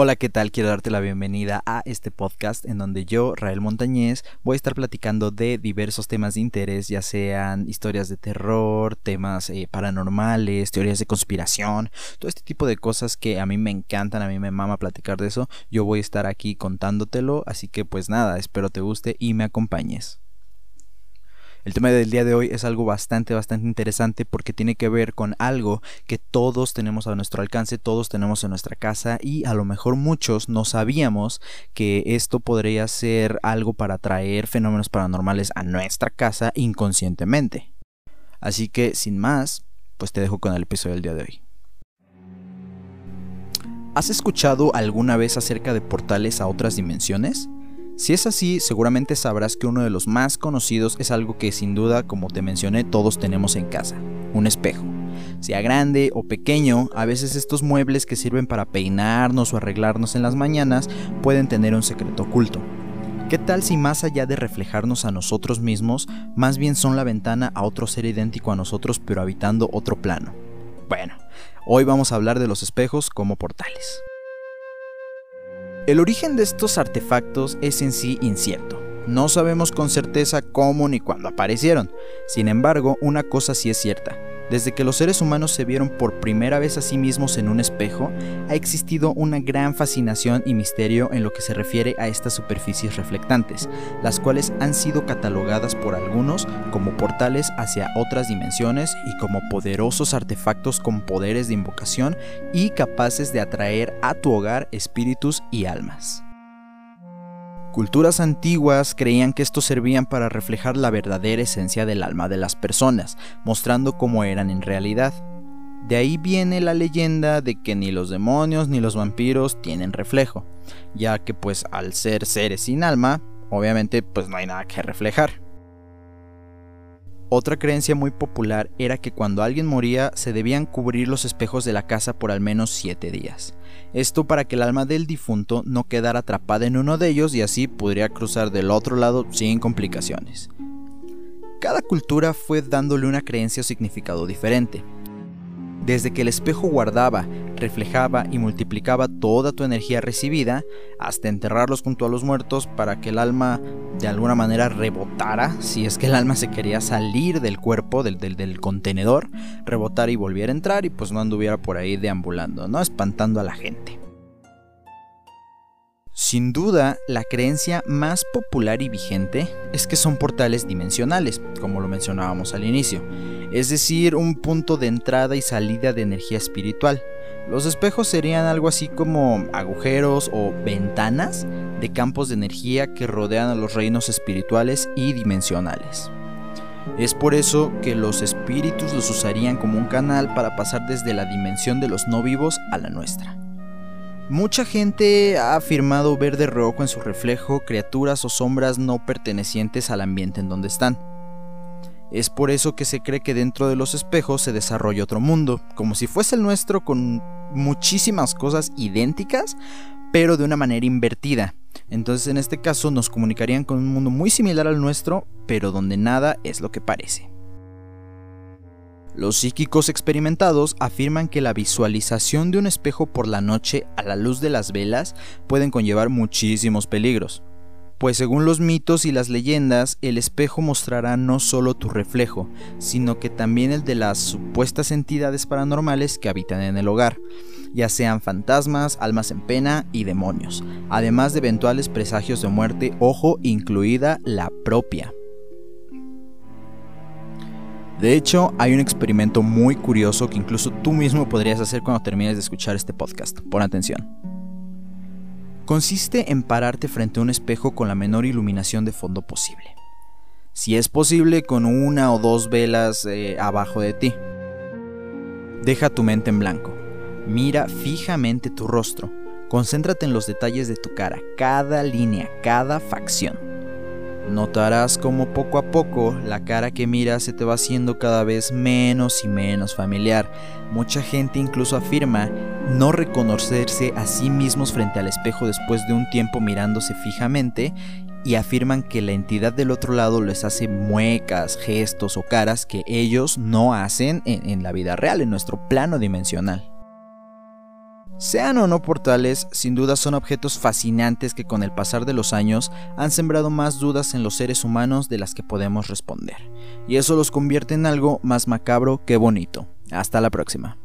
Hola, ¿qué tal? Quiero darte la bienvenida a este podcast en donde yo, Rael Montañez, voy a estar platicando de diversos temas de interés, ya sean historias de terror, temas eh, paranormales, teorías de conspiración, todo este tipo de cosas que a mí me encantan, a mí me mama platicar de eso. Yo voy a estar aquí contándotelo, así que pues nada, espero te guste y me acompañes. El tema del día de hoy es algo bastante, bastante interesante porque tiene que ver con algo que todos tenemos a nuestro alcance, todos tenemos en nuestra casa y a lo mejor muchos no sabíamos que esto podría ser algo para traer fenómenos paranormales a nuestra casa inconscientemente. Así que, sin más, pues te dejo con el episodio del día de hoy. ¿Has escuchado alguna vez acerca de portales a otras dimensiones? Si es así, seguramente sabrás que uno de los más conocidos es algo que sin duda, como te mencioné, todos tenemos en casa, un espejo. Sea grande o pequeño, a veces estos muebles que sirven para peinarnos o arreglarnos en las mañanas pueden tener un secreto oculto. ¿Qué tal si más allá de reflejarnos a nosotros mismos, más bien son la ventana a otro ser idéntico a nosotros pero habitando otro plano? Bueno, hoy vamos a hablar de los espejos como portales. El origen de estos artefactos es en sí incierto. No sabemos con certeza cómo ni cuándo aparecieron. Sin embargo, una cosa sí es cierta. Desde que los seres humanos se vieron por primera vez a sí mismos en un espejo, ha existido una gran fascinación y misterio en lo que se refiere a estas superficies reflectantes, las cuales han sido catalogadas por algunos como portales hacia otras dimensiones y como poderosos artefactos con poderes de invocación y capaces de atraer a tu hogar espíritus y almas. Culturas antiguas creían que estos servían para reflejar la verdadera esencia del alma de las personas, mostrando cómo eran en realidad. De ahí viene la leyenda de que ni los demonios ni los vampiros tienen reflejo, ya que pues al ser seres sin alma, obviamente pues no hay nada que reflejar. Otra creencia muy popular era que cuando alguien moría se debían cubrir los espejos de la casa por al menos 7 días. Esto para que el alma del difunto no quedara atrapada en uno de ellos y así podría cruzar del otro lado sin complicaciones. Cada cultura fue dándole una creencia o significado diferente. Desde que el espejo guardaba, reflejaba y multiplicaba toda tu energía recibida, hasta enterrarlos junto a los muertos para que el alma de alguna manera rebotara, si es que el alma se quería salir del cuerpo, del, del, contenedor, rebotara y volviera a entrar y pues no anduviera por ahí deambulando, ¿no? Espantando a la gente. Sin duda, la creencia más popular y vigente es que son portales dimensionales, como lo mencionábamos al inicio es decir, un punto de entrada y salida de energía espiritual. Los espejos serían algo así como agujeros o ventanas de campos de energía que rodean a los reinos espirituales y dimensionales. Es por eso que los espíritus los usarían como un canal para pasar desde la dimensión de los no vivos a la nuestra. Mucha gente ha afirmado ver de rojo en su reflejo criaturas o sombras no pertenecientes al ambiente en donde están. Es por eso que se cree que dentro de los espejos se desarrolla otro mundo, como si fuese el nuestro con muchísimas cosas idénticas, pero de una manera invertida. Entonces en este caso nos comunicarían con un mundo muy similar al nuestro, pero donde nada es lo que parece. Los psíquicos experimentados afirman que la visualización de un espejo por la noche a la luz de las velas pueden conllevar muchísimos peligros pues según los mitos y las leyendas, el espejo mostrará no solo tu reflejo, sino que también el de las supuestas entidades paranormales que habitan en el hogar, ya sean fantasmas, almas en pena y demonios, además de eventuales presagios de muerte, ojo, incluida la propia. De hecho, hay un experimento muy curioso que incluso tú mismo podrías hacer cuando termines de escuchar este podcast. Pon atención consiste en pararte frente a un espejo con la menor iluminación de fondo posible. Si es posible, con una o dos velas eh, abajo de ti. Deja tu mente en blanco. Mira fijamente tu rostro. Concéntrate en los detalles de tu cara, cada línea, cada facción. Notarás como poco a poco la cara que miras se te va haciendo cada vez menos y menos familiar. Mucha gente incluso afirma no reconocerse a sí mismos frente al espejo después de un tiempo mirándose fijamente y afirman que la entidad del otro lado les hace muecas, gestos o caras que ellos no hacen en, en la vida real, en nuestro plano dimensional. Sean o no portales, sin duda son objetos fascinantes que con el pasar de los años han sembrado más dudas en los seres humanos de las que podemos responder. Y eso los convierte en algo más macabro que bonito. Hasta la próxima.